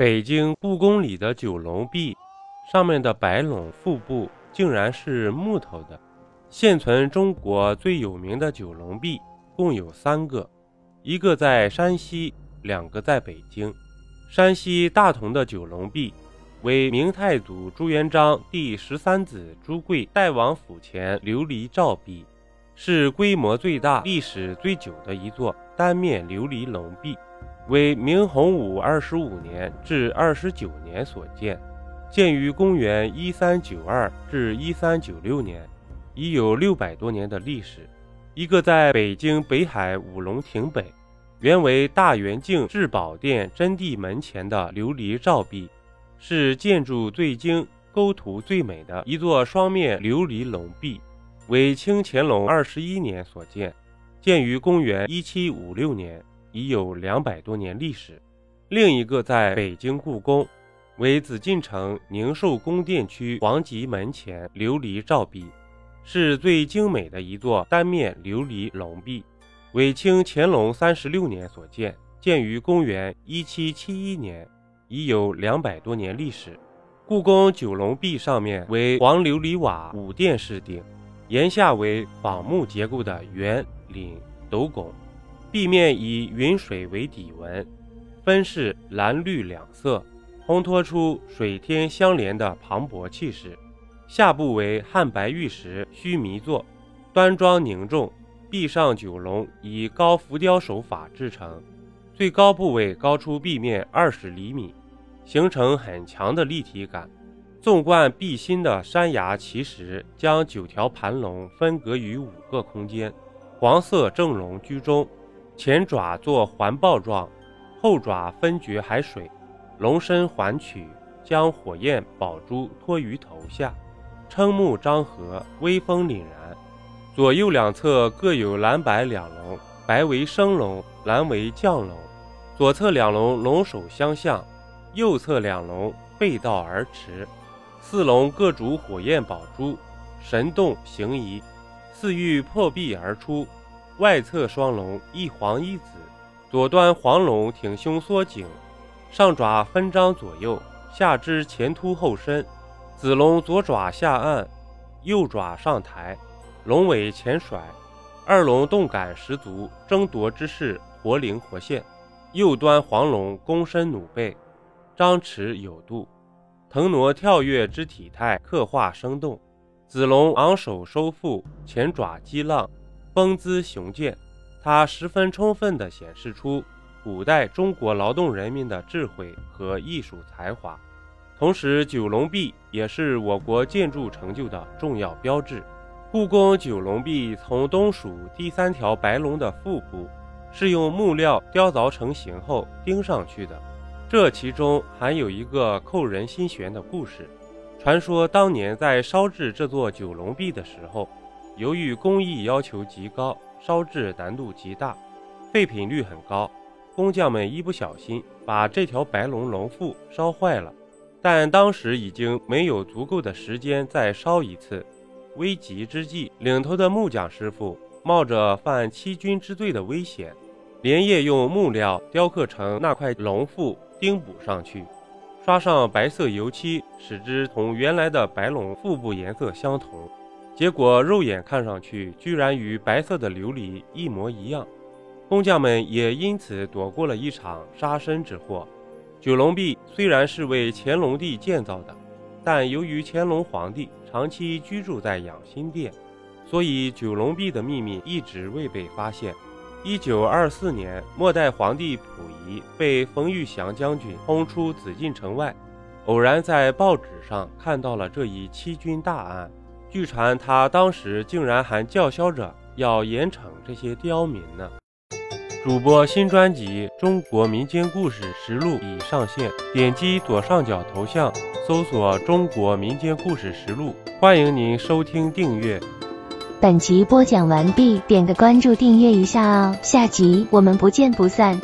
北京故宫里的九龙壁，上面的白龙腹部竟然是木头的。现存中国最有名的九龙壁共有三个，一个在山西，两个在北京。山西大同的九龙壁为明太祖朱元璋第十三子朱贵代王府前琉璃照壁，是规模最大、历史最久的一座单面琉璃龙壁。为明洪武二十五年至二十九年所建，建于公元一三九二至一三九六年，已有六百多年的历史。一个在北京北海五龙亭北，原为大元敬至宝殿真谛门前的琉璃照壁，是建筑最精、构图最美的一座双面琉璃龙壁，为清乾隆二十一年所建，建于公元一七五六年。已有两百多年历史。另一个在北京故宫，为紫禁城宁寿宫殿区皇极门前琉璃照壁，是最精美的一座单面琉璃龙壁，为清乾隆三十六年所建，建于公元一七七一年，已有两百多年历史。故宫九龙壁上面为黄琉璃瓦五殿式顶，檐下为仿木结构的圆领斗拱。壁面以云水为底纹，分饰蓝绿两色，烘托出水天相连的磅礴气势。下部为汉白玉石须弥座，端庄凝重。壁上九龙以高浮雕手法制成，最高部位高出壁面二十厘米，形成很强的立体感。纵贯壁心的山崖奇石将九条盘龙分隔于五个空间，黄色正龙居中。前爪作环抱状，后爪分掘海水，龙身环曲，将火焰宝珠托于头下，瞠目张合，威风凛然。左右两侧各有蓝白两龙，白为升龙，蓝为降龙。左侧两龙龙首相向，右侧两龙背道而驰。四龙各主火焰宝珠，神动形移，似欲破壁而出。外侧双龙一黄一紫，左端黄龙挺胸缩颈，上爪分张左右，下肢前凸后伸；紫龙左爪下按，右爪上抬，龙尾前甩，二龙动感十足，争夺之势活灵活现。右端黄龙躬身弩背，张弛有度，腾挪跳跃之体态刻画生动；紫龙昂首收腹，前爪激浪。风姿雄健，它十分充分地显示出古代中国劳动人民的智慧和艺术才华。同时，九龙壁也是我国建筑成就的重要标志。故宫九龙壁从东数第三条白龙的腹部，是用木料雕凿成型后钉上去的。这其中还有一个扣人心弦的故事。传说当年在烧制这座九龙壁的时候。由于工艺要求极高，烧制难度极大，废品率很高，工匠们一不小心把这条白龙龙腹烧坏了。但当时已经没有足够的时间再烧一次，危急之际，领头的木匠师傅冒着犯欺君之罪的危险，连夜用木料雕刻成那块龙腹，钉补上去，刷上白色油漆，使之同原来的白龙腹部颜色相同。结果肉眼看上去，居然与白色的琉璃一模一样，工匠们也因此躲过了一场杀身之祸。九龙壁虽然是为乾隆帝建造的，但由于乾隆皇帝长期居住在养心殿，所以九龙壁的秘密一直未被发现。一九二四年，末代皇帝溥仪被冯玉祥将军轰出紫禁城外，偶然在报纸上看到了这一欺君大案。据传，他当时竟然还叫嚣着要严惩这些刁民呢。主播新专辑《中国民间故事实录》已上线，点击左上角头像，搜索《中国民间故事实录》，欢迎您收听订阅。本集播讲完毕，点个关注，订阅一下哦，下集我们不见不散。